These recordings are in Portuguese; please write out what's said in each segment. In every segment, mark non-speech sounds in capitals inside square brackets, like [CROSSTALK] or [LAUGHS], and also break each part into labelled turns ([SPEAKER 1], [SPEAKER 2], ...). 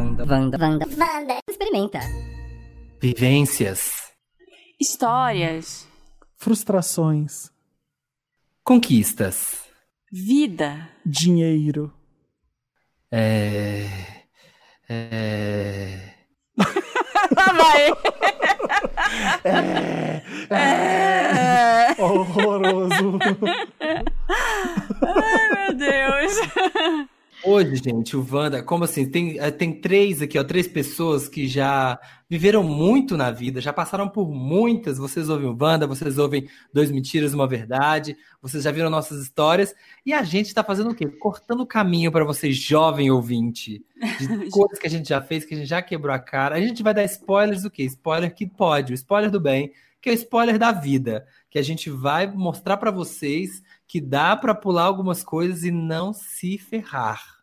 [SPEAKER 1] Vanda, Vanda, Vanda, Vanda. Experimenta.
[SPEAKER 2] Vivências.
[SPEAKER 3] Histórias.
[SPEAKER 4] Frustrações.
[SPEAKER 2] Conquistas.
[SPEAKER 3] Vida.
[SPEAKER 4] Dinheiro.
[SPEAKER 2] É. É. [LAUGHS]
[SPEAKER 3] Vai.
[SPEAKER 4] É.
[SPEAKER 3] É.
[SPEAKER 4] Horroroso.
[SPEAKER 3] Ai, meu Deus.
[SPEAKER 2] Hoje, gente, o Wanda, como assim? Tem, eh, tem três aqui, ó, três pessoas que já viveram muito na vida, já passaram por muitas. Vocês ouvem o Wanda, vocês ouvem Dois Mentiras, Uma Verdade, vocês já viram nossas histórias. E a gente tá fazendo o quê? Cortando o caminho para vocês, jovem ouvinte, de [LAUGHS] coisas que a gente já fez, que a gente já quebrou a cara. A gente vai dar spoilers do quê? Spoiler que pode, o spoiler do bem, que é o spoiler da vida, que a gente vai mostrar para vocês que dá para pular algumas coisas e não se ferrar.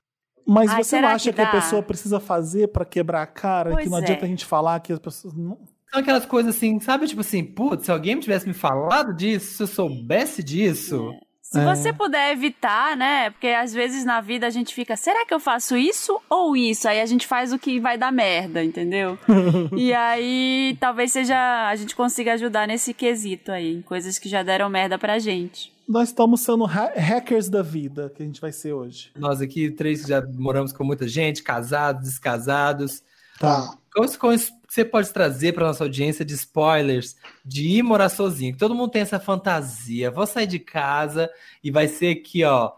[SPEAKER 4] Mas
[SPEAKER 3] Ai,
[SPEAKER 4] você não acha
[SPEAKER 3] que
[SPEAKER 4] que, a pessoa precisa fazer pra quebrar a cara?
[SPEAKER 3] Pois
[SPEAKER 4] que não
[SPEAKER 3] é.
[SPEAKER 4] adianta a gente falar que as pessoas. Não...
[SPEAKER 2] São aquelas coisas assim, sabe? Tipo assim, putz, se alguém tivesse me falado disso, se eu soubesse disso.
[SPEAKER 3] Se
[SPEAKER 4] É.
[SPEAKER 3] você puder evitar, né? Porque às vezes na vida a gente fica, será que eu faço isso ou isso? Aí a gente faz o que vai dar merda, entendeu? [LAUGHS] e aí talvez seja a gente consiga ajudar nesse quesito aí, em coisas que já deram merda pra gente.
[SPEAKER 4] Nós estamos sendo ha- hackers da vida, que a gente vai ser hoje.
[SPEAKER 2] Nós aqui, três que já moramos com muita gente, casados, descasados.
[SPEAKER 4] Tá.
[SPEAKER 2] Quais coisas você pode trazer para nossa audiência de spoilers de ir morar sozinho? Todo mundo tem essa fantasia. Vou sair de casa e vai ser aqui, ó,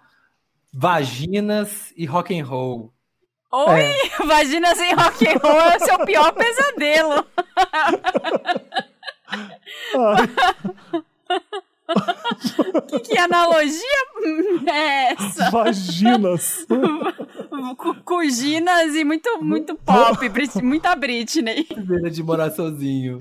[SPEAKER 2] vaginas e rock and roll.
[SPEAKER 3] Oi, [LAUGHS] vagina sem rock and roll é o seu pior pesadelo. [LAUGHS] [LAUGHS] Que, [LAUGHS] que analogia é essa?
[SPEAKER 4] Vaginas. [LAUGHS]
[SPEAKER 3] Cu- Cuginas e muito, muito pop, muita Britney. [LAUGHS]
[SPEAKER 2] Vida de morar sozinho.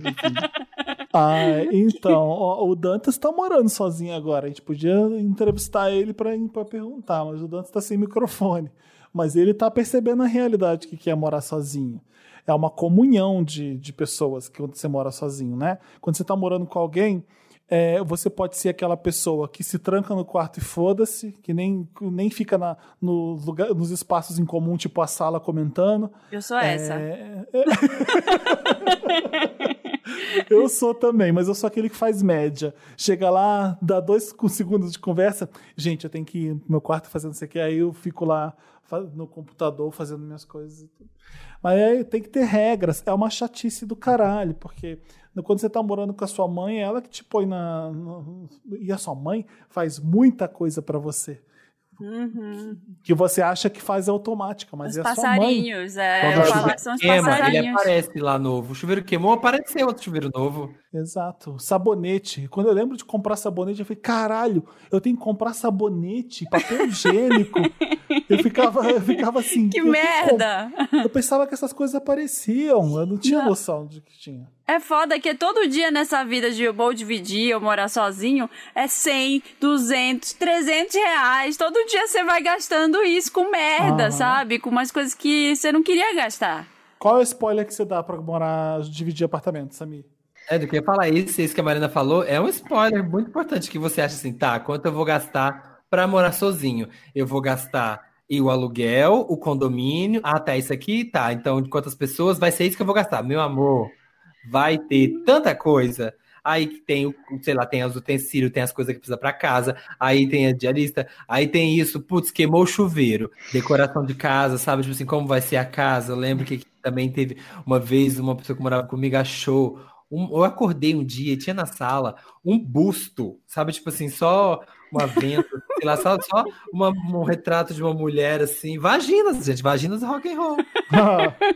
[SPEAKER 4] ah, então, ó, o Dantas tá morando sozinho agora. A gente podia entrevistar ele pra, pra perguntar, mas o Dantas tá sem microfone. Mas ele tá percebendo a realidade que que é morar sozinho. É uma comunhão de, de pessoas que quando você mora sozinho, né? Quando você tá morando com alguém, é, você pode ser aquela pessoa que se tranca no quarto e foda-se, que nem, nem fica na, no lugar, nos espaços em comum, tipo a sala comentando.
[SPEAKER 3] Eu sou essa.
[SPEAKER 4] É, é. [LAUGHS] [LAUGHS] eu sou também, mas eu sou aquele que faz média. Chega lá, dá dois segundos de conversa. Gente, eu tenho que ir pro meu quarto fazendo isso aqui. Aí eu fico lá no computador fazendo minhas coisas. Mas aí tem que ter regras. É uma chatice do caralho, porque quando você tá morando com a sua mãe, é ela que te põe na. e a sua mãe faz muita coisa pra você.
[SPEAKER 3] Uhum.
[SPEAKER 4] Que você acha que faz automática, mas
[SPEAKER 3] Os
[SPEAKER 4] é a sua mãe.
[SPEAKER 3] passarinhos, é.
[SPEAKER 2] Quando
[SPEAKER 3] Eu falo que são os
[SPEAKER 2] queima, ele
[SPEAKER 3] passarinhos.
[SPEAKER 2] aparece lá novo. O chuveiro queimou, apareceu outro chuveiro novo.
[SPEAKER 4] Exato. Sabonete. Quando eu lembro de comprar sabonete, eu falei, caralho, eu tenho que comprar sabonete, papel higiênico. [LAUGHS] eu, ficava, eu ficava assim.
[SPEAKER 3] Que
[SPEAKER 4] eu
[SPEAKER 3] merda!
[SPEAKER 4] comp- Eu pensava que essas coisas apareciam. Eu não tinha
[SPEAKER 3] Não.
[SPEAKER 4] noção de que tinha.
[SPEAKER 3] É foda que todo dia nessa vida de eu vou dividir, eu morar sozinho, é 100, 200, 300 reais. Todo dia você vai gastando isso com merda, sabe? Com umas coisas que você não queria gastar.
[SPEAKER 4] Qual é o spoiler que você dá pra morar, dividir apartamento, Samir?
[SPEAKER 2] É, do que eu ia falar, esse, esse que a Marina falou é um spoiler muito importante que você acha assim, tá, quanto eu vou gastar pra morar sozinho? Eu vou gastar e o aluguel, o condomínio, ah, tá, isso aqui, tá, então de quantas pessoas, vai ser isso que eu vou gastar. Meu amor, vai ter tanta coisa. Aí que tem, o, sei lá, tem os utensílios, tem as coisas que precisa pra casa, aí tem a diarista, aí tem isso, putz, queimou o chuveiro, decoração de casa, sabe? Tipo assim, como vai ser a casa? Eu lembro que também teve uma vez uma pessoa que morava comigo achou. um- eu acordei um dia e tinha na sala um busto, sabe? Tipo assim, só uma venda, sei lá, só, só uma- um retrato de uma mulher assim. Vaginas, gente, vaginas rock and roll. [LAUGHS]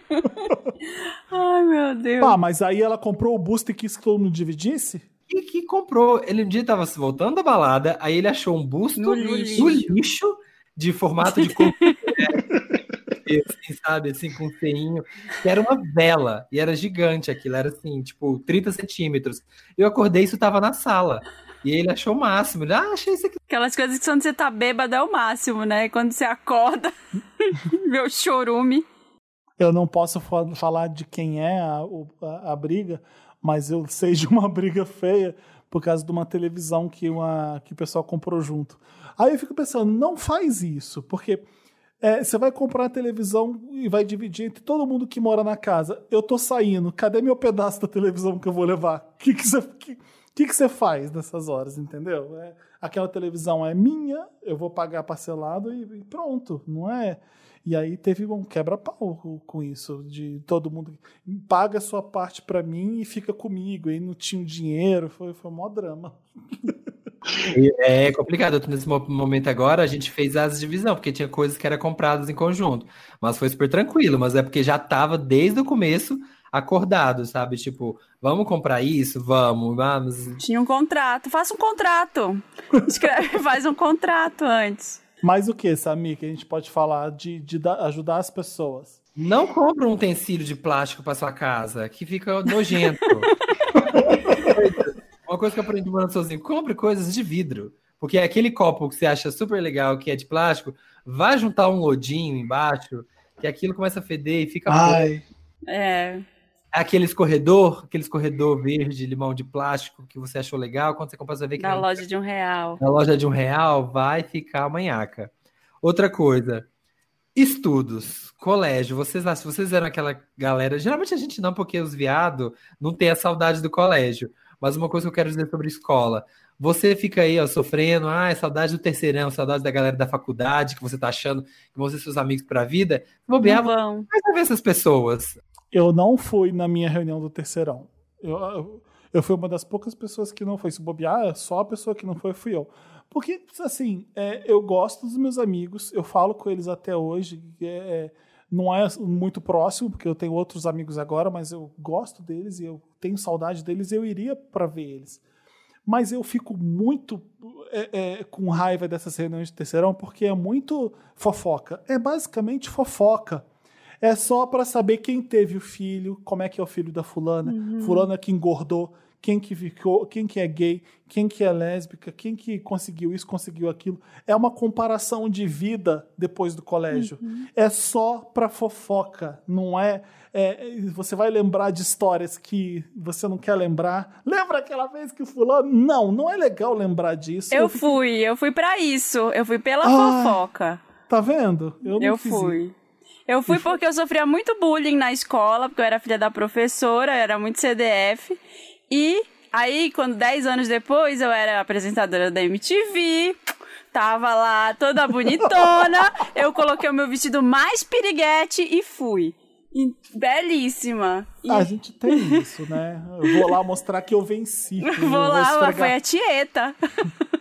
[SPEAKER 3] Ai, meu Deus.
[SPEAKER 4] Pá, mas aí ela comprou o busto e quis que todo mundo dividisse?
[SPEAKER 2] E que comprou. Ele um dia tava se voltando da balada, aí ele achou um busto
[SPEAKER 3] No
[SPEAKER 2] no
[SPEAKER 3] lixo.
[SPEAKER 2] lixo, de formato de corpo. [LAUGHS] assim, sabe, assim, com um feinho, que era uma vela, e era gigante aquilo, era assim, tipo, 30 centímetros. Eu acordei, isso tava na sala. E ele achou o máximo. Ele, ah, achei isso aqui.
[SPEAKER 3] Aquelas coisas que quando você tá bêbado é o máximo, né? Quando você acorda, [LAUGHS] o chorume.
[SPEAKER 4] Eu não posso fa- falar de quem é a, a- a briga, mas eu sei de uma [LAUGHS] briga feia por causa de uma televisão que, uma, que o pessoal comprou junto. Aí eu fico pensando, não faz isso, porque É, você vai comprar a televisão e vai dividir entre todo mundo que mora na casa. Eu tô saindo, cadê meu pedaço da televisão que eu vou levar? O que, que, você, que, que, que você faz nessas horas, entendeu? É, aquela televisão é minha, eu vou pagar parcelado e, e pronto, não é? E aí teve um quebra-pau com isso, de todo mundo paga sua parte para mim e fica comigo, e não tinha dinheiro, foi, foi maior drama.
[SPEAKER 2] É complicado. Nesse momento agora, a gente fez as divisão, porque tinha coisas que eram compradas em conjunto. Mas foi super tranquilo, mas é porque já estava desde o começo acordado, sabe? Tipo, vamos comprar isso? Vamos, vamos.
[SPEAKER 3] Tinha um contrato. Faça um contrato. [LAUGHS] Escreve, faz um contrato antes.
[SPEAKER 4] Mais o que, Sami, que a gente pode falar de, de ajudar as pessoas?
[SPEAKER 2] Não compra um utensílio de plástico para sua casa, que fica nojento. [LAUGHS] Uma coisa que eu aprendi morando sozinho, compre coisas de vidro. Porque aquele copo que você acha super legal, que é de plástico, vai juntar um lodinho embaixo, que aquilo começa a feder e fica.
[SPEAKER 4] Ai.
[SPEAKER 3] É.
[SPEAKER 2] Aquele escorredor, aquele escorredor verde, limão de plástico que você achou legal, quando você compra, você vê que.
[SPEAKER 3] Na loja de um real.
[SPEAKER 2] Na loja de um real, vai ficar manhaca. Outra coisa, estudos, colégio. Vocês, se vocês eram aquela galera. Geralmente a gente não, porque os viados não tem a saudade do colégio. Mas uma coisa que eu quero dizer sobre escola. Você fica aí, ó, sofrendo, ah, é saudade do terceirão, saudade da galera da faculdade, que você tá achando que vão ser seus amigos pra vida. Bobear,
[SPEAKER 3] vão.
[SPEAKER 2] Vai ver essas pessoas.
[SPEAKER 4] Eu não fui na minha reunião do terceirão. Eu, eu, fui uma das poucas pessoas que não foi. Se bobear, só a pessoa que não foi fui eu. Porque, assim, é, eu gosto dos meus amigos, eu falo com eles até hoje. É, não é muito próximo, porque eu tenho outros amigos agora, mas eu gosto deles e eu tenho saudade deles, eu iria para ver eles. Mas eu fico muito é, é, com raiva dessas reuniões de terceirão, porque é muito fofoca. É basicamente fofoca. É só para saber quem teve o filho, como é que é o filho da fulana, uhum. fulana que engordou, quem que ficou, quem que é gay, quem que é lésbica, quem que conseguiu isso, conseguiu aquilo. É uma comparação de vida depois do colégio. Uhum. É só para fofoca, não é, é, Você vai lembrar de histórias que você não quer lembrar. Lembra aquela vez que o fulano? Não, não é legal lembrar disso.
[SPEAKER 3] Eu, eu fui, eu fui para isso. Eu fui pela ah, fofoca.
[SPEAKER 4] Tá vendo?
[SPEAKER 3] Eu, eu fui. Isso. Eu fui porque eu sofria muito bullying na escola, porque eu era filha da professora, eu era muito CDF. E aí, quando 10 anos depois, eu era apresentadora da MTV, tava lá toda bonitona, [LAUGHS] eu coloquei o meu vestido mais piriguete e fui. E, belíssima.
[SPEAKER 4] E... A gente tem isso, né? Eu vou lá mostrar que eu venci. [LAUGHS]
[SPEAKER 3] vou lá, vou foi a Tieta. [LAUGHS]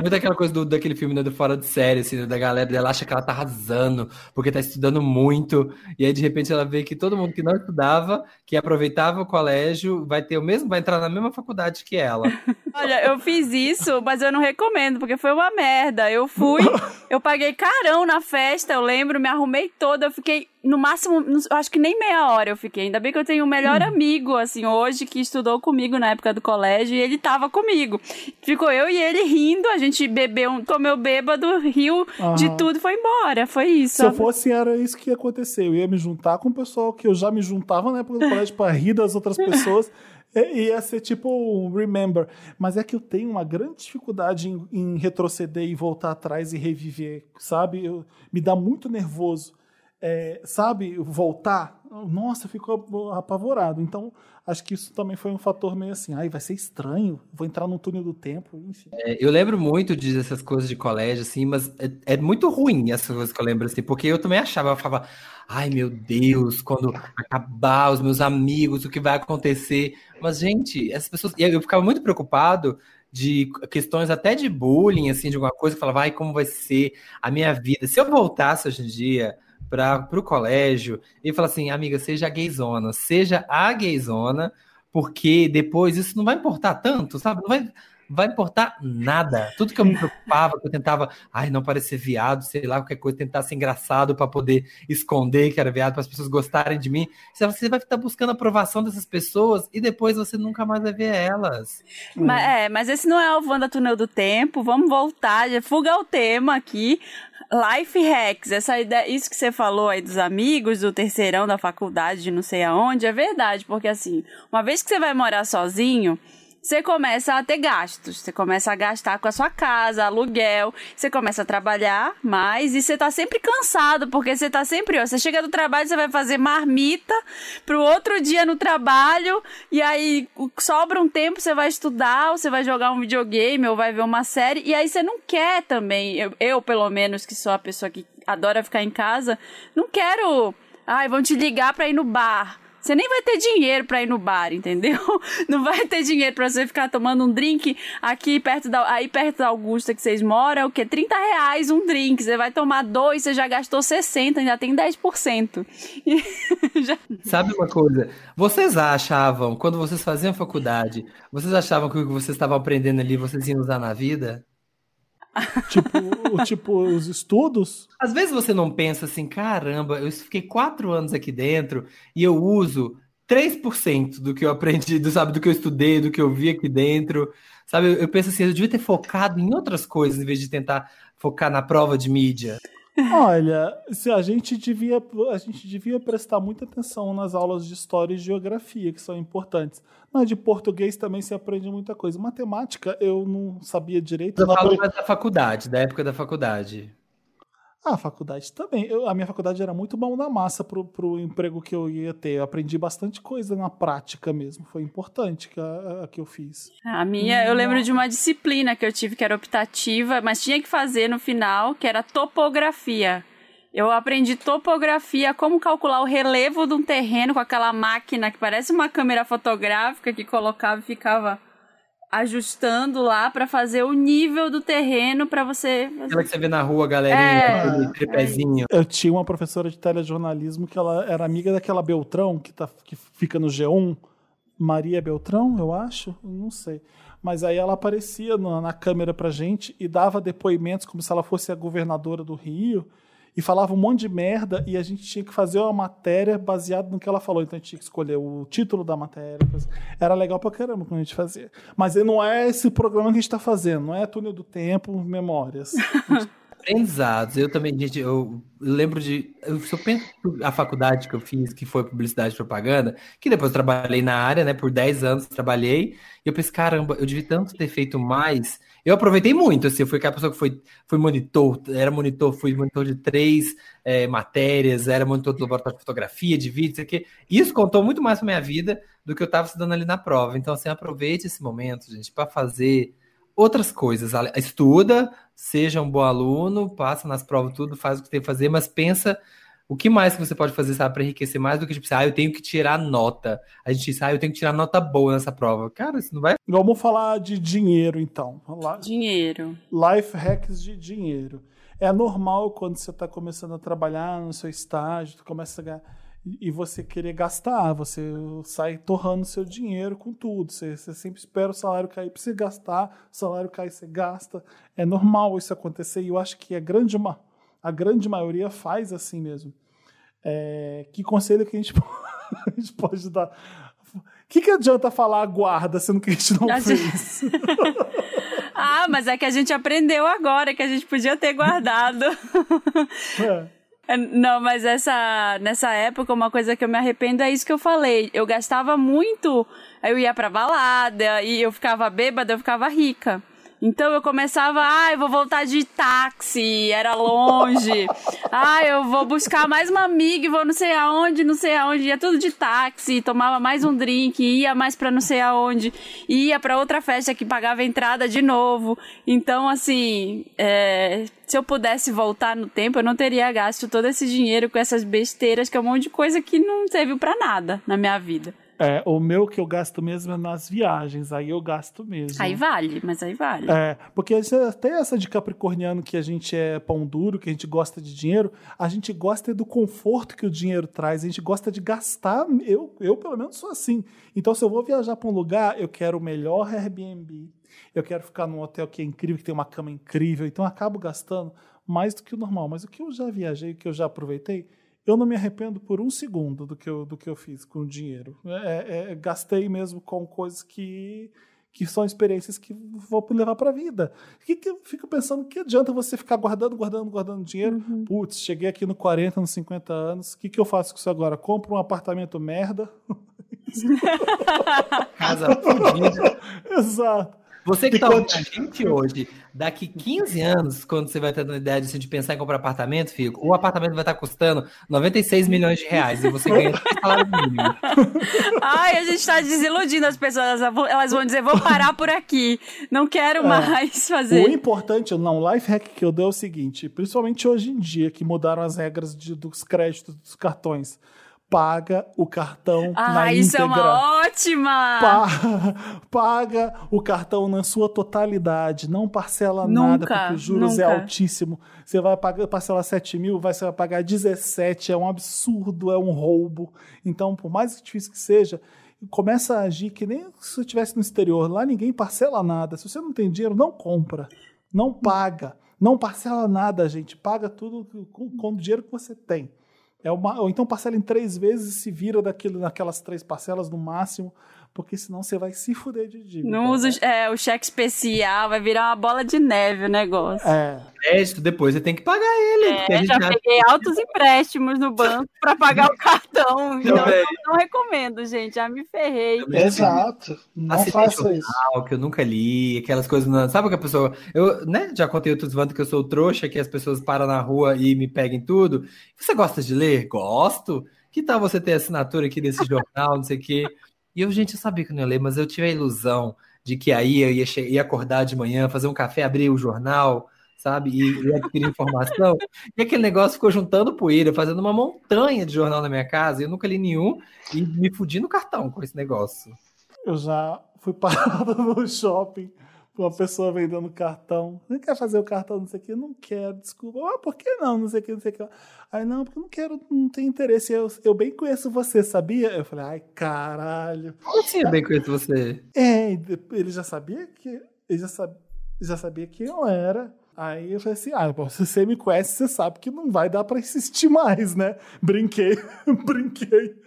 [SPEAKER 2] É muito aquela coisa do, daquele filme né, do Fora de Série, assim, da galera dela acha que ela tá arrasando, porque tá estudando muito, e aí de repente ela vê que todo mundo que não estudava, que aproveitava o colégio, vai ter o mesmo, vai entrar na mesma faculdade que ela. [LAUGHS]
[SPEAKER 3] Olha, eu fiz isso, mas eu não recomendo, porque foi uma merda. Eu fui, [LAUGHS] eu paguei carão na festa, eu lembro, me arrumei toda, eu fiquei no máximo, acho que nem meia hora eu fiquei. Ainda bem que eu tenho um melhor hum. amigo, assim, hoje, que estudou comigo na época do colégio, e ele tava comigo. Ficou eu e ele rindo, a gente bebeu, comeu bêbado, riu uhum. de tudo e foi embora. Foi isso.
[SPEAKER 4] Se eu fosse, era isso que ia acontecer. Eu ia me juntar com o pessoal que eu já me juntava na época do colégio pra rir das outras [LAUGHS] pessoas. ia ser tipo um remember. Mas é que eu tenho uma grande dificuldade em, em retroceder e voltar atrás e reviver, sabe? Eu, me dá muito nervoso é, sabe, voltar, nossa, ficou apavorado. Então, acho que isso também foi um fator meio assim, ai, vai ser estranho, vou entrar no túnel do tempo, enfim.
[SPEAKER 2] É, eu lembro muito dessas coisas de colégio, assim, mas é, é, muito ruim essas coisas que eu lembro, assim, porque eu também achava, eu falava, ai, meu Deus, quando acabar os meus amigos, o que vai acontecer? Mas, gente, essas pessoas, eu ficava muito preocupado de questões até de bullying, assim, de alguma coisa, eu falava, ai, como vai ser a minha vida? Se eu voltasse hoje em dia para o colégio e falar assim, amiga, seja a gayzona, seja a gayzona, porque depois isso não vai importar tanto, sabe? Não vai, vai importar nada. Tudo que eu me preocupava, que eu tentava, ai, não parecer viado, sei lá, qualquer coisa, tentar ser engraçado para poder esconder que era viado, para as pessoas gostarem de mim. Você vai estar buscando a aprovação dessas pessoas e depois você nunca mais vai ver elas.
[SPEAKER 3] Mas, é, mas esse não é o Wanda Túnel do Tempo. Vamos voltar, já fuga o tema aqui. Life hacks, essa ideia, isso que você falou aí dos amigos, do terceirão da faculdade, de não sei aonde, é verdade, porque assim, uma vez que você vai morar sozinho, você começa a ter gastos. Você começa a gastar com a sua casa, aluguel. Você começa a trabalhar mais e você tá sempre cansado, porque você tá sempre. Ó, você chega do trabalho, você vai fazer marmita pro outro dia no trabalho, e aí sobra um tempo, você vai estudar, ou você vai jogar um videogame, ou vai ver uma série, e aí você não quer também. Eu, eu pelo menos, que sou a pessoa que adora ficar em casa, não quero. Ai, vão te ligar pra ir no bar. Você nem vai ter dinheiro para ir no bar, entendeu? [LAUGHS] Não vai ter dinheiro para você ficar tomando um drink aqui perto da, aí perto da Augusta que vocês moram, o que? 30 reais um drink. Você vai tomar dois, você já gastou 60, ainda tem 10%. [LAUGHS]
[SPEAKER 2] já... Sabe uma coisa? Vocês achavam, quando vocês faziam faculdade, vocês achavam que o que vocês estavam aprendendo ali vocês iam usar na vida?
[SPEAKER 4] Tipo, tipo, os estudos.
[SPEAKER 2] Às vezes você não pensa assim, caramba, eu fiquei quatro anos aqui dentro e eu uso 3% do que eu aprendi, do, sabe, do que eu estudei, do que eu vi aqui dentro. Sabe, eu, eu penso assim, eu devia ter focado em outras coisas em vez de tentar focar na prova de mídia.
[SPEAKER 4] Olha, se a gente devia a gente devia prestar muita atenção nas aulas de história e geografia, que são importantes. Mas de português também se aprende muita coisa. Matemática eu não sabia direito.
[SPEAKER 2] Eu falo mais da faculdade, da época da faculdade.
[SPEAKER 4] Ah, a faculdade também. Eu, a minha faculdade era muito bom na massa pro, pro emprego que eu ia ter. Eu aprendi bastante coisa na prática mesmo. Foi importante que a, a que eu fiz.
[SPEAKER 3] A minha, eu lembro de uma disciplina que eu tive que era optativa, mas tinha que fazer no final, que era topografia. Eu aprendi topografia, como calcular o relevo de um terreno com aquela máquina que parece uma câmera fotográfica que colocava e ficava ajustando lá para fazer o nível do terreno para você.
[SPEAKER 2] Aquela que você vê na rua, galerinha, é, tripézinho.
[SPEAKER 4] Eu tinha uma professora de telejornalismo que ela era amiga daquela Beltrão que, tá, que fica no G1. Maria Beltrão, eu acho, não sei. Mas aí ela aparecia na, na câmera pra gente e dava depoimentos como se ela fosse a governadora do Rio e falava um monte de merda e a gente tinha que fazer uma matéria baseada no que ela falou. Então a gente tinha que escolher o título da matéria. Era legal pra caramba quando a gente fazia. Mas não é esse programa que a gente tá fazendo, não é túnel do tempo, memórias. [LAUGHS]
[SPEAKER 2] Aprendizados. Eu também, gente, eu lembro de. Eu, se eu penso a faculdade que eu fiz, que foi publicidade e propaganda, que depois trabalhei na área, né? Por 10 anos trabalhei, e eu pensei, caramba, eu devia tanto ter feito mais eu aproveitei muito, assim, eu fui aquela pessoa que foi, foi monitor, era monitor, fui monitor de três é, matérias, era monitor do laboratório de fotografia, de vídeo, isso aqui. Isso contou muito mais pra minha vida do que eu estava estudando ali na prova. Então, assim, aproveite esse momento, gente, para fazer outras coisas. Estuda, seja um bom aluno, passa nas provas tudo, faz o que tem que fazer, mas pensa o que mais que você pode fazer, sabe, para enriquecer mais do que, tipo, assim, ah, eu tenho que tirar nota. A gente diz, ah, eu tenho que tirar nota boa nessa prova. Cara, isso não vai.
[SPEAKER 4] Vamos falar de dinheiro, então.
[SPEAKER 3] Dinheiro.
[SPEAKER 4] Life hacks de dinheiro. É normal quando você está começando a trabalhar no seu estágio, tu começa a ganhar, e você querer gastar, você sai torrando seu dinheiro com tudo. Você, você sempre espera o salário cair para você gastar, o salário cair, você gasta. É normal isso acontecer, e eu acho que a grande, a grande maioria faz assim mesmo. É, que conselho que a gente, [LAUGHS] a gente pode dar? O que, que adianta falar guarda, sendo que a gente não a fez? Gente... [LAUGHS]
[SPEAKER 3] ah, mas é que a gente aprendeu agora que a gente podia ter guardado. É. é. Não, mas essa, nessa época, uma coisa que eu me arrependo é isso que eu falei. Eu gastava muito, eu ia pra balada e eu ficava bêbada, eu ficava rica. Então eu começava, ah, eu vou voltar de táxi, era longe. ah, eu vou buscar mais uma amiga e vou não sei aonde, não sei aonde. Ia tudo de táxi, tomava mais um drink, ia mais pra não sei aonde. Ia pra outra festa que pagava entrada de novo. Então, assim, é, se eu pudesse voltar no tempo, eu não teria gasto todo esse dinheiro com essas besteiras, que é um monte de coisa que não serviu para nada na minha vida.
[SPEAKER 4] É, o meu que eu gasto mesmo é nas viagens, aí eu gasto mesmo.
[SPEAKER 3] Aí vale, mas aí vale.
[SPEAKER 4] É, porque até essa de capricorniano que a gente é pão duro, que a gente gosta de dinheiro, a gente gosta do conforto que o dinheiro traz, a gente gosta de gastar, eu, eu pelo menos sou assim. Então se eu vou viajar para um lugar, eu quero o melhor Airbnb, eu quero ficar num hotel que é incrível, que tem uma cama incrível, então eu acabo gastando mais do que o normal. Mas o que eu já viajei, o que eu já aproveitei, eu não me arrependo por um segundo do que eu, do que eu fiz com o dinheiro. É, é, gastei mesmo com coisas que, que são experiências que vou levar para a vida. Que, que eu fico pensando, que adianta você ficar guardando, guardando, guardando dinheiro? Uhum. Putz, cheguei aqui no 40, nos 50 anos, o que, que eu faço com isso agora? Compro um apartamento merda [LAUGHS]
[SPEAKER 2] Casa fodida. [LAUGHS]
[SPEAKER 4] Exato.
[SPEAKER 2] Você que
[SPEAKER 4] E
[SPEAKER 2] tá ouvindo a gente hoje, daqui 15 anos, quando você vai ter a ideia assim, de pensar em comprar apartamento, filho, o apartamento vai estar custando 96 milhões de reais e você ganha três salários mínimos. [LAUGHS]
[SPEAKER 3] Ai, a gente tá desiludindo as pessoas. Elas vão- dizer, vou parar por aqui. Não quero mais
[SPEAKER 4] O
[SPEAKER 3] fazer.
[SPEAKER 4] importante, não, o life hack que eu dei é o seguinte, principalmente hoje em dia, que mudaram as regras de- dos créditos dos cartões. Paga o cartão na
[SPEAKER 3] Ah, isso é uma ótima!
[SPEAKER 4] Pa- [LAUGHS] paga o cartão na sua totalidade, não parcela nada,
[SPEAKER 3] Nunca,
[SPEAKER 4] porque os juros é
[SPEAKER 3] nunca.
[SPEAKER 4] altíssimo. Você vai pagar, parcelar 7 mil, vai, você vai pagar 17, é um absurdo, é um roubo. Então, por mais difícil que seja, começa a agir que nem se você estivesse no exterior. Lá ninguém parcela nada. Se você não tem dinheiro, não compra. Não paga. Não parcela nada, gente. Paga tudo com, com o dinheiro que você tem. É uma, ou então parcela em três vezes e se vira daquilo, naquelas três parcelas no máximo, porque senão você vai se fuder de dívida.
[SPEAKER 3] Não usa o- é, o cheque especial, vai virar uma bola de neve o negócio.
[SPEAKER 4] É,
[SPEAKER 2] Crédito, depois você tem que pagar ele.
[SPEAKER 3] É, já peguei altos empréstimos no banco pra pagar o cartão. [LAUGHS] Então, não, não recomendo, gente. Já me ferrei.
[SPEAKER 4] exato. Não faça isso.
[SPEAKER 2] que eu nunca li, aquelas coisas. Não, sabe que a pessoa. Eu, né, já contei outros vantos que eu sou trouxa, que as pessoas param na rua e me pegam tudo. Você gosta de ler? Gosto. Que tal você ter assinatura aqui desse jornal, não sei o quê? E eu, gente, eu sabia que não ia ler, mas eu tive a ilusão de que aí eu ia, ia acordar de manhã, fazer um café, abrir o jornal, sabe? E, e adquirir informação. E aquele negócio ficou juntando poeira, fazendo uma montanha de jornal na minha casa. Eu nunca li nenhum e me fudi no cartão com esse negócio.
[SPEAKER 4] Eu já fui parado [LAUGHS] no shopping uma pessoa vendendo cartão. Você quer fazer o cartão, não sei o que? Não quero, desculpa. Ah, por que não? Não sei o que, não sei o que. Aí, não, porque eu não quero, não tenho interesse. Eu, eu bem conheço você, sabia? Eu falei, ai, caralho.
[SPEAKER 2] Como assim eu bem conheço você?
[SPEAKER 4] É, ele já sabia que. Ele já, sab, já sabia quem eu era. Aí eu falei assim: ah, bom, se você me conhece, você sabe que não vai dar pra insistir mais, né? Brinquei, [LAUGHS] brinquei.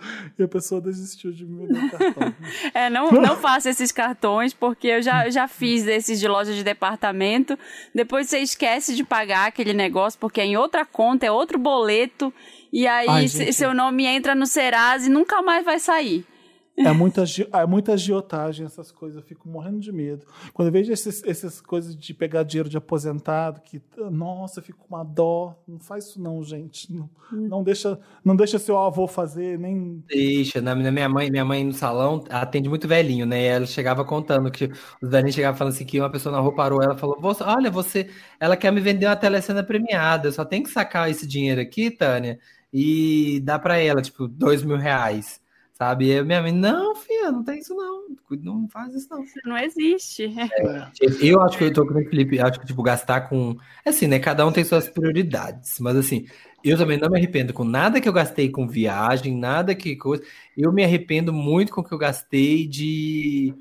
[SPEAKER 4] [LAUGHS] E a pessoa, desistiu de me o cartão. [LAUGHS]
[SPEAKER 3] É, não, não faça esses cartões, porque eu já, já fiz esses de loja de departamento. Depois você esquece de pagar aquele negócio, porque é em outra conta, é outro boleto. E aí
[SPEAKER 4] Ai, gente.
[SPEAKER 3] seu nome entra no Serasa e nunca mais vai sair.
[SPEAKER 4] É muita, é muita agiotagem essas coisas, eu fico morrendo de medo. Quando eu vejo esses, essas coisas de pegar dinheiro de aposentado, que, nossa, eu fico com uma dó. Não faz isso não, gente. Não, não deixa, não deixa seu avô fazer, nem...
[SPEAKER 2] Deixa, na minha mãe, minha mãe no salão atende muito velhinho, né? E ela chegava contando que os velhinhos chegavam falando assim que uma pessoa na rua parou, ela falou: "Você- olha, você, ela quer me vender uma telecena premiada, eu só tenho que sacar esse dinheiro aqui, Tânia, e dar pra ela, tipo, dois mil reais. Sabe? E a minha mãe, não, filha, não tem isso não. Não faz isso não.
[SPEAKER 3] Não existe.
[SPEAKER 2] Eu acho que eu tô com o Felipe, acho que, tipo, gastar com. Assim, né? Cada um tem suas prioridades. Mas assim, eu também não me arrependo com nada que eu gastei com viagem, nada que coisa. Eu me arrependo muito com o que eu gastei de.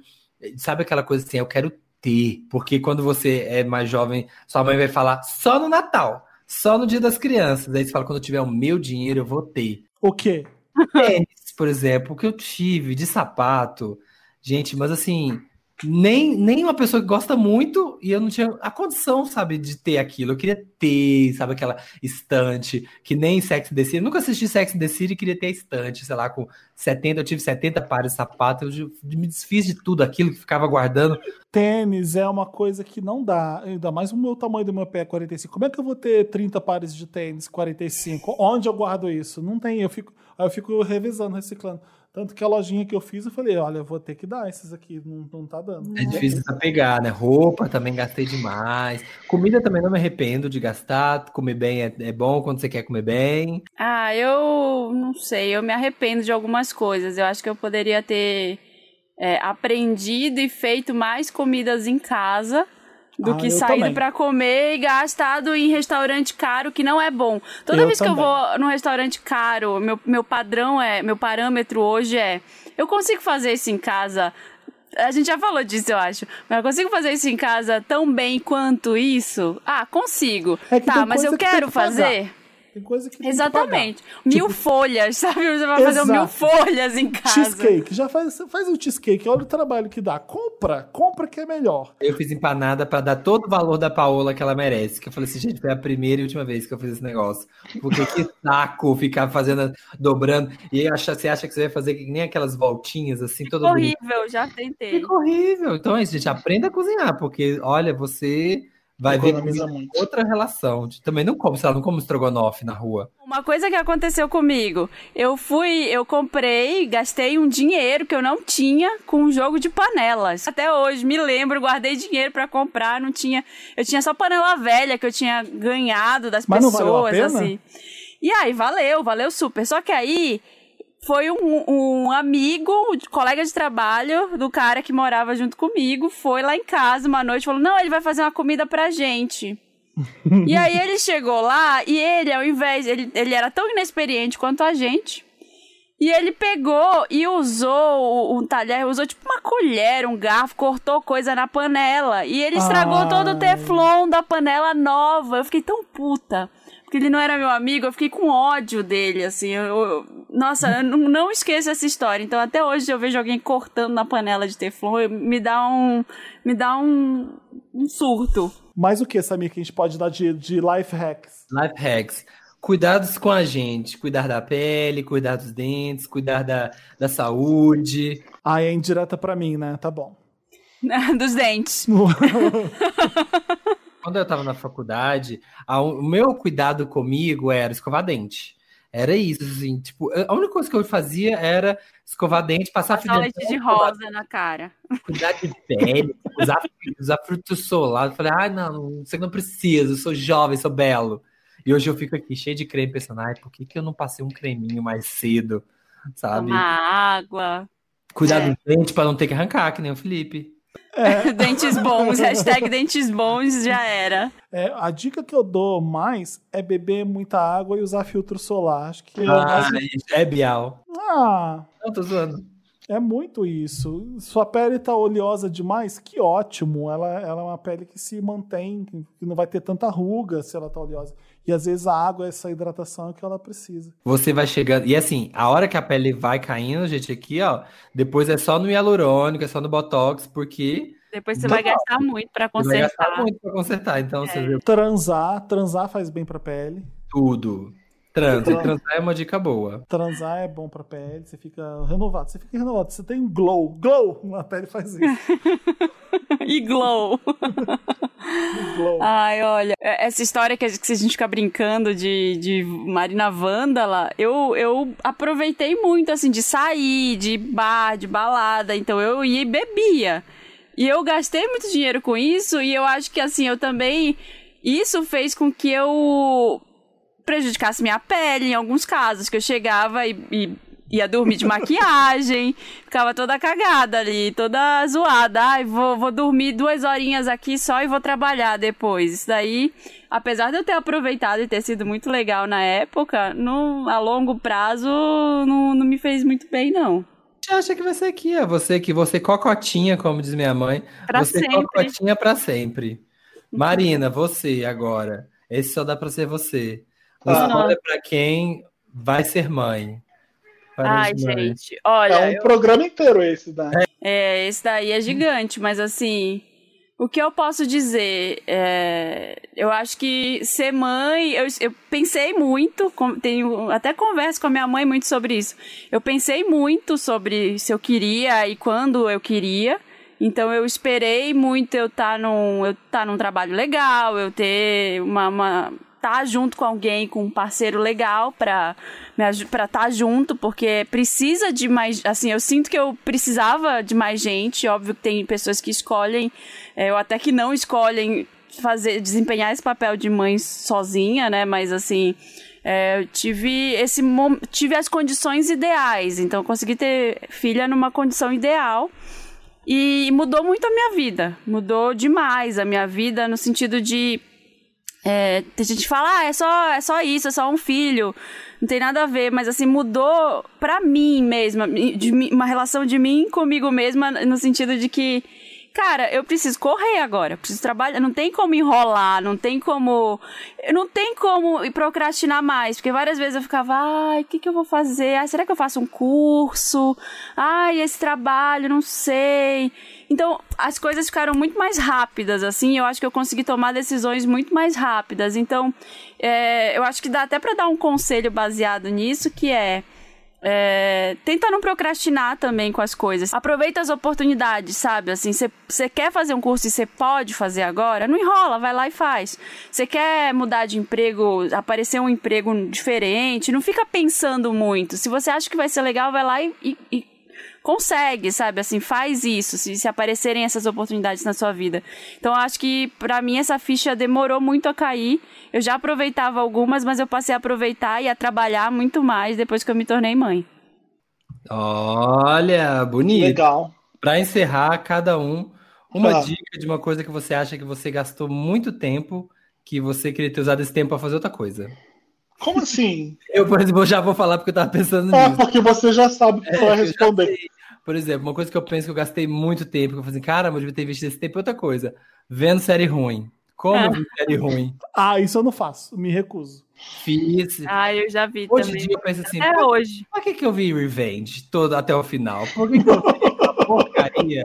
[SPEAKER 2] Sabe aquela coisa assim, eu quero ter. Porque quando você é mais jovem, sua mãe vai falar só no Natal, só no dia das crianças. Aí você fala, quando eu tiver o meu dinheiro, eu vou ter.
[SPEAKER 4] O quê?
[SPEAKER 2] Tênis, por exemplo, que eu tive de sapato. Gente, mas assim, nem, nem uma pessoa que gosta muito e eu não tinha a condição, sabe, de ter aquilo. Eu queria ter, sabe, aquela estante, que nem Sex and the City. Eu nunca assisti Sex and the City e queria ter a estante, sei lá, com 70, eu tive 70 pares de sapato, eu me desfiz de tudo aquilo que ficava guardando.
[SPEAKER 4] Tênis é uma coisa que não dá, ainda mais o meu tamanho do meu pé é 45. Como é que eu vou ter 30 pares de tênis 45? Onde eu guardo isso? Não tem, eu fico, eu fico revisando, reciclando. Tanto que a lojinha que eu fiz, eu falei, olha, eu vou ter que dar esses aqui, não, não tá dando.
[SPEAKER 2] É difícil desapegar, né? Roupa também gastei demais. Comida também não me arrependo de gastar. Comer bem é, é bom quando você quer comer bem.
[SPEAKER 3] Ah, eu não sei, eu me arrependo de algumas coisas. Eu acho que eu poderia ter é, aprendido e feito mais comidas em casa do
[SPEAKER 4] Ah,
[SPEAKER 3] que saído
[SPEAKER 4] também.
[SPEAKER 3] pra comer e gastado em restaurante caro que não é bom. Toda
[SPEAKER 4] Eu
[SPEAKER 3] vez que eu
[SPEAKER 4] também.
[SPEAKER 3] vou num restaurante caro, meu, meu padrão é, meu parâmetro hoje é, eu consigo fazer isso em casa. A gente já falou disso, eu acho. Mas eu consigo fazer isso em casa tão bem quanto isso? Ah, consigo.
[SPEAKER 4] É
[SPEAKER 3] tá, mas eu
[SPEAKER 4] que
[SPEAKER 3] quero
[SPEAKER 4] que
[SPEAKER 3] fazer.
[SPEAKER 4] Tem coisa que tem
[SPEAKER 3] Exatamente.
[SPEAKER 4] Que
[SPEAKER 3] mil folhas, [LAUGHS] sabe? Você vai fazer um mil
[SPEAKER 4] Exato.
[SPEAKER 3] folhas em casa.
[SPEAKER 4] Cheesecake, já faz, faz o cheesecake, olha o trabalho que dá. Compra, compra que é melhor.
[SPEAKER 2] Eu fiz empanada pra dar todo o valor da Paola que ela merece. Que eu falei assim, gente, foi a primeira e última vez que eu fiz esse negócio. Porque que [LAUGHS] saco ficar fazendo, dobrando. E aí acha, você acha que você vai fazer que nem aquelas voltinhas, assim, todo bonito.
[SPEAKER 3] Horrível, já tentei.
[SPEAKER 2] Fica horrível. Então é isso, gente. Aprenda a cozinhar, porque, olha, você vai ver
[SPEAKER 4] muito.
[SPEAKER 2] outra relação. Também não como, sei lá, não como estrogonofe na rua.
[SPEAKER 3] Uma coisa que aconteceu comigo, eu fui, eu comprei, gastei um dinheiro que eu não tinha com um jogo de panelas. Até hoje, me lembro, guardei dinheiro pra comprar, não tinha, eu tinha só panela velha que eu tinha ganhado das
[SPEAKER 4] Mas não
[SPEAKER 3] pessoas,
[SPEAKER 4] valeu a pena?
[SPEAKER 3] assim. E aí, valeu, valeu super. Só que aí foi um, um amigo, um colega de trabalho do cara que morava junto comigo, foi lá em casa uma noite e falou: Não, ele vai fazer uma comida pra gente. [LAUGHS] e aí ele chegou lá e ele, ao invés, ele, ele era tão inexperiente quanto a gente. E ele pegou e usou um talher, usou tipo uma colher, um garfo, cortou coisa na panela. E ele estragou
[SPEAKER 4] Ai.
[SPEAKER 3] todo o teflon da panela nova. Eu fiquei tão puta. Porque ele não era meu amigo, eu fiquei com ódio dele, assim. eu- eu- nossa, eu não, esqueço essa história. Então, até hoje eu vejo alguém cortando na panela de teflon, eu- me dá um. Me dá um. um surto.
[SPEAKER 4] Mais o que, Samir, que a gente pode dar de, de life hacks?
[SPEAKER 2] Life hacks. Cuidados com a gente. Cuidar da pele, cuidar dos dentes, cuidar da, da saúde.
[SPEAKER 4] Ah, é indireta pra mim, né? Tá bom. [LAUGHS]
[SPEAKER 3] Dos dentes. [LAUGHS]
[SPEAKER 2] Quando eu tava na faculdade, a- o meu cuidado comigo era escovar dente. Era isso, assim, tipo, a única coisa que eu fazia era escovar dente, passar fio
[SPEAKER 3] de rosa na cara.
[SPEAKER 2] cuidar de pele, usar, usar fruto solar. Eu falei, ai, não, você não precisa, eu sou jovem, sou belo. E hoje eu fico aqui cheio de creme, pensando, ai, por que, que eu não passei um creminho mais cedo, sabe?
[SPEAKER 3] Tomar água.
[SPEAKER 2] Cuidar
[SPEAKER 3] É.
[SPEAKER 2] do dente pra não ter que arrancar, que nem o Felipe. [LAUGHS]
[SPEAKER 3] dentes bons. [LAUGHS] Hashtag dentes bons já era.
[SPEAKER 4] É, a dica que eu dou mais é beber muita água e usar filtro solar. Acho que é,
[SPEAKER 2] Ah, é Bial.
[SPEAKER 4] ah,
[SPEAKER 2] Não, tô zoando.
[SPEAKER 4] É muito isso. Sua pele tá oleosa demais, que ótimo. Ela, ela é uma pele que se mantém, que não vai ter tanta ruga se ela tá oleosa. E às vezes a água, essa hidratação é o que ela precisa.
[SPEAKER 2] Você vai chegando. E assim, a hora que a pele vai caindo, gente, aqui, ó. Depois é só no hialurônico, é só no botox, porque
[SPEAKER 3] Depois você
[SPEAKER 2] Não.
[SPEAKER 3] vai gastar muito pra
[SPEAKER 2] você vai gastar
[SPEAKER 3] consertar.
[SPEAKER 2] muito pra consertar. Então, você vê
[SPEAKER 4] Transar, transar faz bem pra pele.
[SPEAKER 2] tudo. Transa. E
[SPEAKER 4] Transa.
[SPEAKER 2] transar é uma dica boa.
[SPEAKER 4] Transar é bom pra pele, você fica renovado. Você fica renovado, você tem um glow. Glow! Na pele faz isso. [LAUGHS]
[SPEAKER 3] E glow. [LAUGHS]
[SPEAKER 4] glow.
[SPEAKER 3] Ai, olha, é- essa história que a gente que a gente fica brincando de, de Marina Vândala, eu, eu aproveitei muito, assim, de sair, de bar, de balada. Então eu ia e bebia. E eu gastei muito dinheiro com isso, e eu acho que, assim, eu também. Isso fez com que eu prejudicasse minha pele em alguns casos, que eu chegava e, e ia dormir de [LAUGHS] maquiagem, ficava toda cagada ali, toda zoada. Ai, vou, vou dormir duas horinhas aqui só e vou trabalhar depois. Isso daí, apesar de eu ter aproveitado e ter sido muito legal na época, no, a longo prazo não, não me fez muito bem, não.
[SPEAKER 2] Você acha que vai ser aqui, ó. Você que você cocotinha, como diz minha mãe.
[SPEAKER 3] Pra
[SPEAKER 2] você
[SPEAKER 3] sempre.
[SPEAKER 2] cocotinha pra sempre. Marina, você agora. Esse só dá pra ser você. Você
[SPEAKER 3] Ah.
[SPEAKER 2] olha pra quem vai ser mãe. Para
[SPEAKER 3] Ai,
[SPEAKER 2] mães.
[SPEAKER 3] gente, olha,
[SPEAKER 4] É um
[SPEAKER 3] eu-
[SPEAKER 4] programa inteiro esse, né?
[SPEAKER 3] É, esse daí é gigante, mas assim, o que eu posso dizer? É, eu acho que ser mãe, eu, eu pensei muito, com- tenho até converso com a minha mãe muito sobre isso. Eu pensei muito sobre se eu queria e quando eu queria. Então eu esperei muito eu estar num, eu tá num trabalho legal, eu ter uma, uma tá junto com alguém, com um parceiro legal para estar junto, porque precisa de mais, assim, eu sinto que eu precisava de mais gente, óbvio que tem pessoas que escolhem, é, ou até que não escolhem fazer desempenhar esse papel de mãe sozinha, né? Mas assim, é, eu tive esse tive as condições ideais, então consegui ter filha numa condição ideal. E mudou muito a minha vida. Mudou demais a minha vida no sentido de. É, tem gente que fala, ah, é só, é só isso, é só um filho. Não tem nada a ver, mas assim, mudou pra mim mesma. De, uma relação de mim comigo mesma, no sentido de que. Cara, eu preciso correr agora, preciso trabalhar, não tem como enrolar, não tem como, não tem como procrastinar mais, porque várias vezes eu ficava, ai, o que que eu vou fazer? Ai, será que eu faço um curso? Ai, esse trabalho, não sei. Então, as coisas ficaram muito mais rápidas, assim, eu acho que eu consegui tomar decisões muito mais rápidas. Então, é, eu acho que dá até para dar um conselho baseado nisso, que é é, tenta não procrastinar também com as coisas. Aproveita as oportunidades, sabe? Assim, você quer fazer um curso e você pode fazer agora? Não enrola, vai lá e faz. Você quer mudar de emprego, aparecer um emprego diferente? Não fica pensando muito. Se você acha que vai ser legal, vai lá e, e, e consegue, sabe? Assim, faz isso, se, se aparecerem essas oportunidades na sua vida. Então, acho que para mim essa ficha demorou muito a cair. Eu já aproveitava algumas, mas eu passei a aproveitar e a trabalhar muito mais depois que eu me tornei mãe.
[SPEAKER 2] Olha, bonito.
[SPEAKER 5] Legal.
[SPEAKER 2] Para encerrar, cada um, uma ah. dica de uma coisa que você acha que você gastou muito tempo, que você queria ter usado esse tempo para fazer outra coisa.
[SPEAKER 5] Como assim?
[SPEAKER 2] Eu, por exemplo, já vou falar porque eu tava pensando
[SPEAKER 5] é, nisso. É, porque você já sabe o que é, vai responder.
[SPEAKER 2] Por exemplo, uma coisa que eu penso que eu gastei muito tempo, que eu falei assim, cara, eu devia ter visto esse tempo outra coisa. Vendo série ruim. Como é. ver série ruim?
[SPEAKER 4] Ah, isso eu não faço, me recuso.
[SPEAKER 2] Fiz.
[SPEAKER 3] Ah, eu já vi
[SPEAKER 2] hoje
[SPEAKER 3] também.
[SPEAKER 2] Hoje em dia eu penso assim,
[SPEAKER 3] é hoje.
[SPEAKER 2] Por que, que eu vi Revenge todo até o final? Por que, que eu vi essa porcaria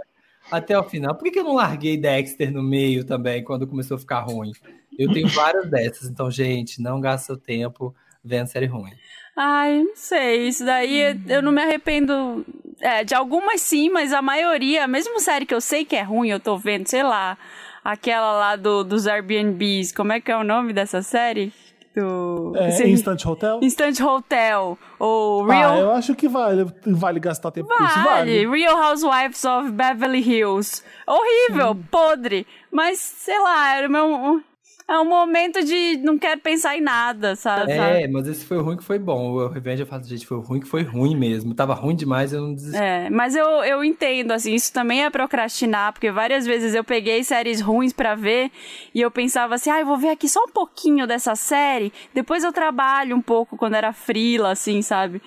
[SPEAKER 2] até o final? Por que, que eu não larguei Dexter no meio também, quando começou a ficar ruim? Eu tenho várias dessas, então, gente, não gasta seu tempo vendo série ruim.
[SPEAKER 3] Ai, não sei. Isso daí eu não me arrependo. É, de algumas sim, mas a maioria, mesmo série que eu sei que é ruim, eu tô vendo, sei lá, aquela lá do, dos Airbnbs. Como é que é o nome dessa série?
[SPEAKER 4] Do... É, Instant Hotel?
[SPEAKER 3] Instant Hotel. Ou Real...
[SPEAKER 4] Ah, eu acho que vale, vale gastar tempo
[SPEAKER 3] vale.
[SPEAKER 4] com isso. Vale.
[SPEAKER 3] Real Housewives of Beverly Hills. Horrível, hum. podre. Mas, sei lá, era o meu é um momento de não quero pensar em nada, sabe?
[SPEAKER 2] É, mas esse foi ruim que foi bom. O Revenge eu falo, gente, foi ruim que foi ruim mesmo. Tava ruim demais, eu não desisti.
[SPEAKER 3] É, mas eu, eu entendo, assim, isso também é procrastinar, porque várias vezes eu peguei séries ruins para ver e eu pensava assim, ah, eu vou ver aqui só um pouquinho dessa série, depois eu trabalho um pouco quando era frila, assim, sabe?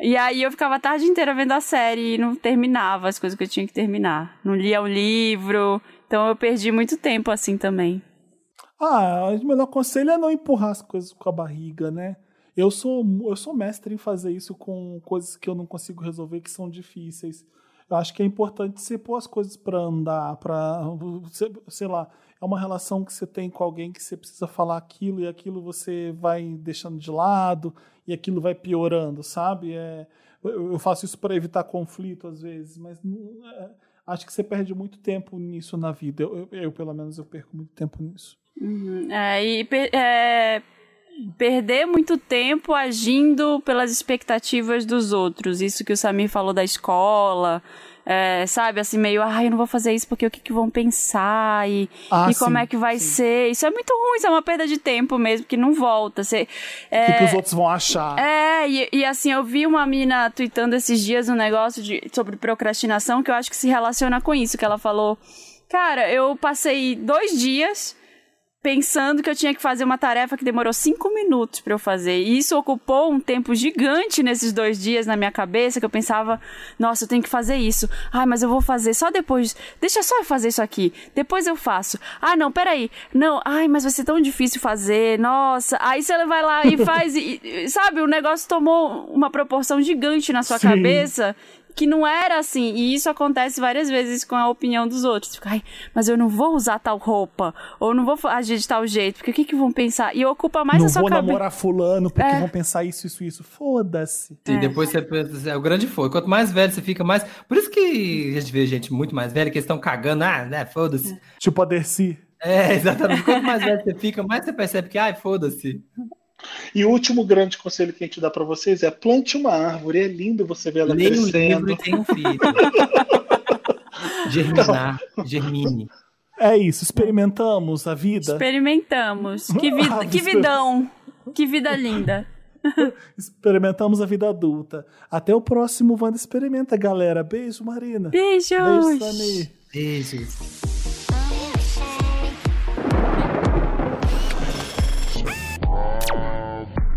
[SPEAKER 3] E aí eu ficava a tarde inteira vendo a série e não terminava as coisas que eu tinha que terminar. Não lia o livro, então eu perdi muito tempo assim também.
[SPEAKER 4] Ah, o melhor conselho é não empurrar as coisas com a barriga, né? Eu sou, eu sou mestre em fazer isso com coisas que eu não consigo resolver, que são difíceis. Eu acho que é importante você pôr as coisas para andar, para, sei lá, é uma relação que você tem com alguém que você precisa falar aquilo e aquilo você vai deixando de lado e aquilo vai piorando, sabe? É, eu faço isso para evitar conflito às vezes, mas é, acho que você perde muito tempo nisso na vida. Eu, eu, eu, pelo menos, eu perco muito tempo nisso.
[SPEAKER 3] Uhum. É, e é, perder muito tempo agindo pelas expectativas dos outros. Isso que o Samir falou da escola. É, sabe, assim, meio, ah, eu não vou fazer isso porque o que, que vão pensar e, ah, e sim, como é que vai sim. ser. Isso é muito ruim, isso é uma perda de tempo mesmo, que não volta. Você,
[SPEAKER 4] é, o que, os outros vão achar?
[SPEAKER 3] É, e, e, assim, eu vi uma mina tweetando esses dias um negócio de, sobre procrastinação que eu acho que se relaciona com isso, que ela falou, cara, eu passei dois dias pensando que eu tinha que fazer uma tarefa que demorou cinco minutos para eu fazer. E isso ocupou um tempo gigante nesses dois dias na minha cabeça, que eu pensava, nossa, eu tenho que fazer isso. Ai, mas eu vou fazer só depois. Deixa só eu fazer isso aqui. Depois eu faço. Ah, não, peraí. Não, ai, mas vai ser tão difícil fazer. Nossa. Aí você vai lá e [LAUGHS] faz. e, sabe, o negócio tomou uma proporção gigante na sua Sim. cabeça que não era assim. E isso acontece várias vezes com a opinião dos outros. Fica, ai, mas eu não vou usar tal roupa, ou não vou agir de tal jeito, porque o que, que vão pensar? E ocupa mais
[SPEAKER 4] não
[SPEAKER 3] a sua cabeça.
[SPEAKER 4] Não vou namorar fulano, porque é. vão pensar isso, isso, isso. Foda-se.
[SPEAKER 2] E é. depois você pensa, é o grande foda. Quanto mais velho você fica, mais... Por isso que a gente vê gente muito mais velha, que eles estão cagando, ah, né, foda-se. É.
[SPEAKER 4] Tipo a Dercy.
[SPEAKER 2] É, exatamente. Quanto mais velho você fica, mais você percebe que, ai, foda-se.
[SPEAKER 5] E o último grande conselho que a gente dá para vocês é plante uma árvore. É lindo você ver ela Leia crescendo. Um
[SPEAKER 2] e tem um filho. [LAUGHS] Germinar, germine.
[SPEAKER 4] É isso, experimentamos a vida.
[SPEAKER 3] Experimentamos. [LAUGHS] Que, vida, ah, que vidão. Que vida linda. [LAUGHS]
[SPEAKER 4] Experimentamos a vida adulta. Até o próximo Wanda Experimenta, galera. Beijo, Marina.
[SPEAKER 3] Beijos.
[SPEAKER 4] Beijo, Samir.
[SPEAKER 2] Beijos.